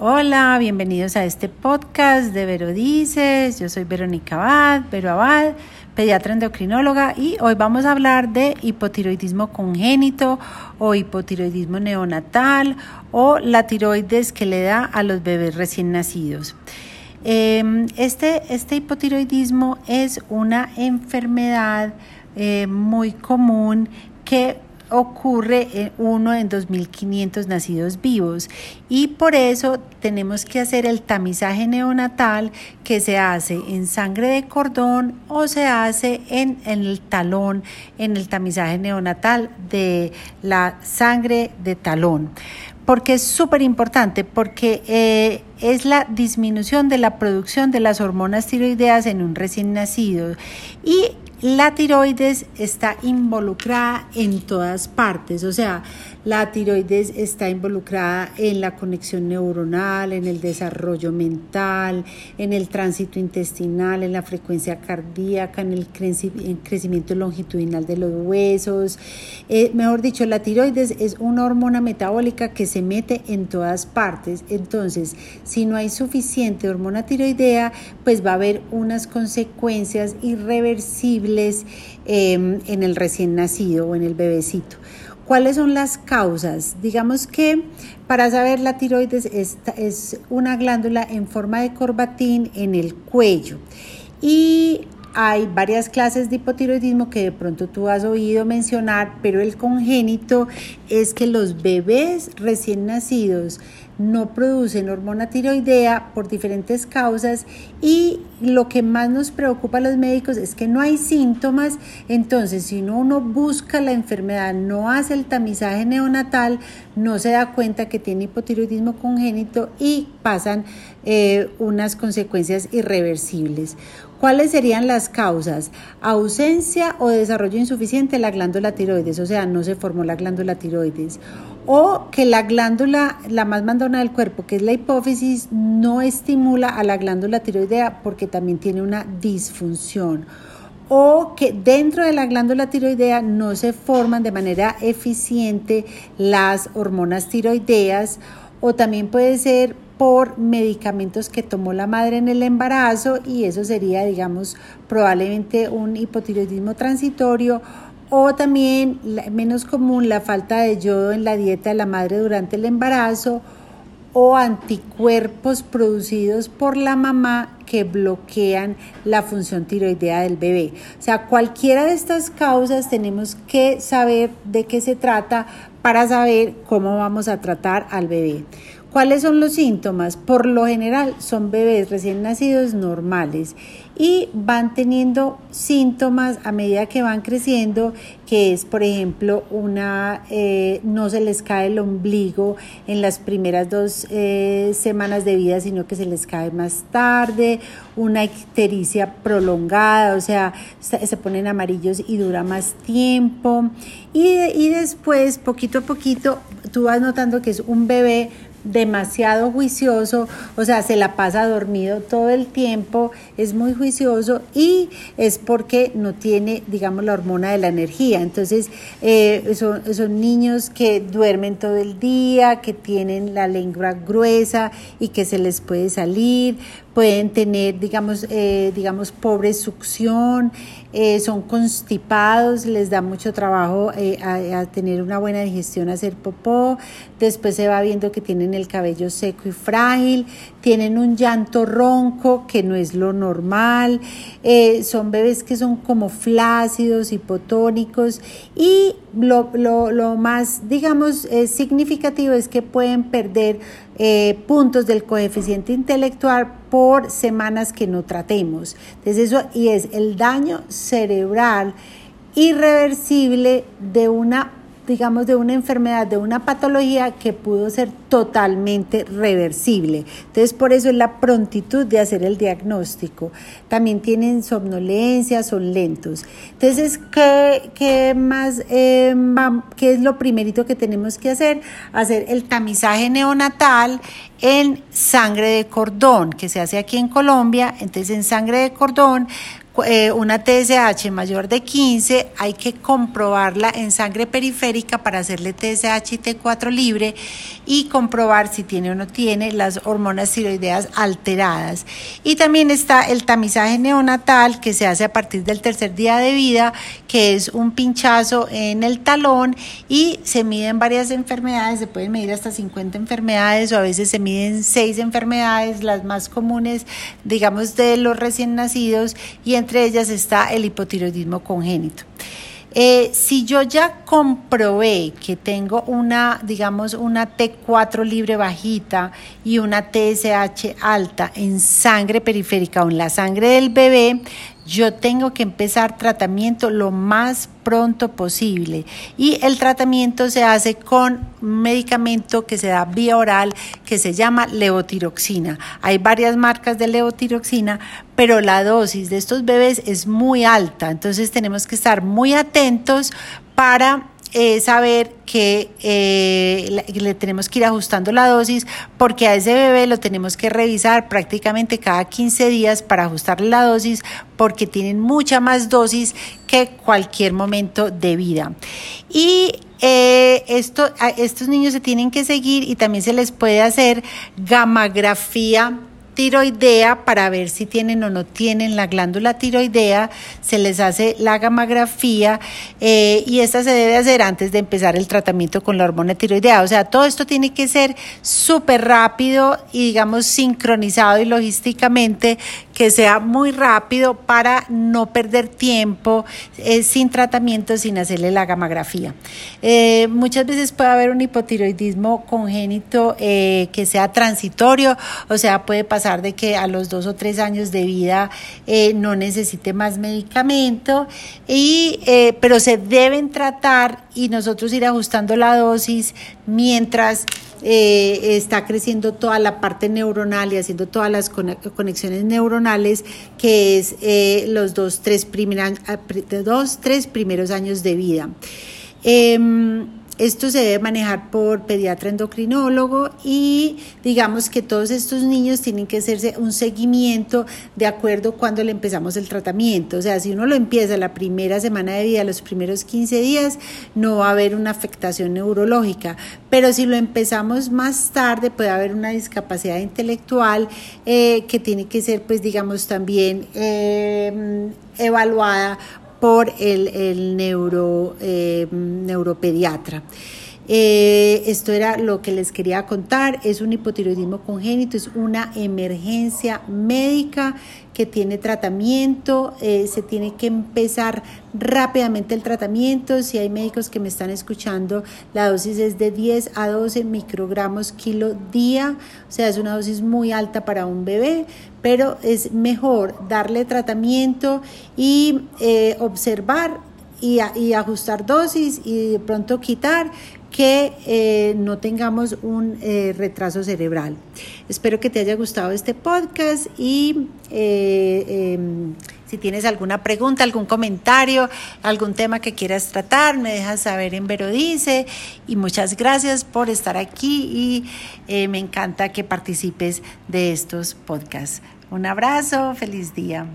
Hola, bienvenidos a este podcast de Vero Dices. Yo soy Verónica Abad, Vero Abad, pediatra endocrinóloga y hoy vamos a hablar de hipotiroidismo congénito o hipotiroidismo neonatal o la tiroides que le da a los bebés recién nacidos. Em, este, este hipotiroidismo es una enfermedad eh, muy común que ocurre en uno en 2.500 nacidos vivos y por eso tenemos que hacer el tamizaje neonatal que se hace en sangre de cordón o se hace en, el talón, en el tamizaje neonatal de la sangre de talón porque es súper importante, porque eh, es la disminución de la producción de las hormonas tiroideas en un recién nacido. Y la tiroides está involucrada en todas partes, o sea, la tiroides está involucrada en la conexión neuronal, en el desarrollo mental, en el tránsito intestinal, en la frecuencia cardíaca, en el crecimiento longitudinal de los huesos. Eh, mejor dicho, la tiroides es una hormona metabólica que se mete en todas partes. Entonces, si no hay suficiente hormona tiroidea, pues va a haber unas consecuencias irreversibles em, en el recién nacido o en el bebecito. ¿Cuáles son las causas? Digamos que para saber la tiroides es, es una glándula en forma de corbatín en el cuello y hay varias clases de hipotiroidismo que de pronto tú has oído mencionar, pero el congénito es que los bebés recién nacidos no producen hormona tiroidea por diferentes causas y lo que más nos preocupa a los médicos es que no hay síntomas, entonces si uno busca la enfermedad, no hace el tamizaje neonatal, no se da cuenta que tiene hipotiroidismo congénito y pasan eh, unas consecuencias irreversibles. ¿Cuáles serían las causas? Ausencia o desarrollo insuficiente de la glándula tiroides, o sea, no se formó la glándula tiroides. O que la glándula, la más mandona del cuerpo, que es la hipófisis, no estimula a la glándula tiroidea porque también tiene una disfunción. O que dentro de la glándula tiroidea no se forman de manera eficiente las hormonas tiroideas. O también puede ser por medicamentos que tomó la madre en el embarazo y eso sería, digamos, probablemente un hipotiroidismo transitorio o también menos común la falta de yodo en la dieta de la madre durante el embarazo o anticuerpos producidos por la mamá que bloquean la función tiroidea del bebé. O sea, cualquiera de estas causas tenemos que saber de qué se trata para saber cómo vamos a tratar al bebé. ¿Cuáles son los síntomas? Por lo general son bebés recién nacidos normales y van teniendo síntomas a medida que van creciendo, que es, por ejemplo, una eh, no se les cae el ombligo en las primeras dos eh, semanas de vida, sino que se les cae más tarde, una ictericia prolongada, o sea, se ponen amarillos y dura más tiempo. Y, y después, poquito a poquito, tú vas notando que es un bebé demasiado juicioso, o sea, se la pasa dormido todo el tiempo, es muy juicioso y es porque no tiene, digamos, la hormona de la energía. Entonces, eh, son, niños que duermen todo el día, que tienen la lengua gruesa y que se les puede salir, pueden tener, digamos, eh, digamos pobre succión, eh, son constipados, les da mucho trabajo eh, a, tener una buena digestión, hacer popó, después se va viendo que tienen el cabello seco y frágil, tienen un llanto ronco que no es lo normal, son bebés que son como flácidos, hipotónicos y lo, lo, lo más, digamos, significativo es que pueden perder puntos del coeficiente intelectual por semanas que no tratemos. Entonces eso y es el daño cerebral irreversible de una digamos, de una enfermedad, de una patología que pudo ser totalmente reversible. Entonces, por eso es la prontitud de hacer el diagnóstico. También tienen somnolencia, son lentos. Entonces, ¿qué, qué más, eh, qué es lo primerito que tenemos que hacer? Hacer el tamizaje neonatal en sangre de cordón, que se hace aquí en Colombia. Entonces, en sangre de cordón eh, una TSH mayor de 15, hay que comprobarla en sangre periférica para hacerle TSH y T4 libre y comprobar si tiene o no tiene las hormonas tiroideas alteradas. Y también está el tamizaje neonatal que se hace a partir del tercer día de vida, que es un pinchazo en el talón y se miden varias enfermedades, se pueden medir hasta 50 enfermedades o a veces se miden 6 enfermedades, las más comunes, digamos, de los recién nacidos y ellas está el hipotiroidismo congénito. Eh, si yo ya comprobé que tengo una, digamos, una T4 libre bajita y una TSH alta en sangre periférica o en la sangre del bebé, yo tengo que empezar tratamiento lo más pronto posible y el tratamiento se hace con un medicamento que se da vía oral que se llama levotiroxina. Hay varias marcas de levotiroxina, pero la dosis de estos bebés es muy alta, entonces tenemos que estar muy atentos para eh, saber que eh, le tenemos que ir ajustando la dosis porque a ese bebé lo tenemos que revisar prácticamente cada 15 días para ajustarle la dosis porque tienen mucha más dosis que cualquier momento de vida. Y eh, esto, estos niños se tienen que seguir y también se les puede hacer gamografía tiroidea para ver si tienen o no tienen la glándula tiroidea, se les hace la gamografía eh, y esta se debe hacer antes de empezar el tratamiento con la hormona tiroidea. O sea, todo esto tiene que ser súper rápido y digamos sincronizado y logísticamente que sea muy rápido para no perder tiempo eh, sin tratamiento, sin hacerle la gamografía. Eh, muchas veces puede haber un hipotiroidismo congénito que sea transitorio, o sea, puede pasar de que a los dos o tres años de vida eh, no necesite más medicamento, y, eh, pero se deben tratar y nosotros ir ajustando la dosis mientras eh, está creciendo toda la parte neuronal y haciendo todas las conexiones neuronales, que es los dos tres, dos, tres primeros años de vida. Em, esto se debe manejar por pediatra endocrinólogo y digamos que todos estos niños tienen que hacerse un seguimiento de acuerdo cuando le empezamos el tratamiento. O sea, si uno lo empieza la primera semana de vida, los primeros 15 días, no va a haber una afectación neurológica. Pero si lo empezamos más tarde, puede haber una discapacidad intelectual eh, que tiene que ser, pues digamos, también eh, evaluada por el, el neuro, eh, neuropediatra. Eh, esto era lo que les quería contar. Es un hipotiroidismo congénito, es una emergencia médica que tiene tratamiento. Eh, se tiene que empezar rápidamente el tratamiento. Si hay médicos que me están escuchando, la dosis es de 10 a 12 microgramos kilo día. O sea, es una dosis muy alta para un bebé, pero es mejor darle tratamiento y eh, observar y, y, ajustar dosis y de pronto quitar que eh, no tengamos un eh, retraso cerebral. Espero que te haya gustado este podcast y eh, em, si tienes alguna pregunta, algún comentario, algún tema que quieras tratar, me dejas saber en Verodice y muchas gracias por estar aquí y me encanta que participes de estos podcasts. Un abrazo, feliz día.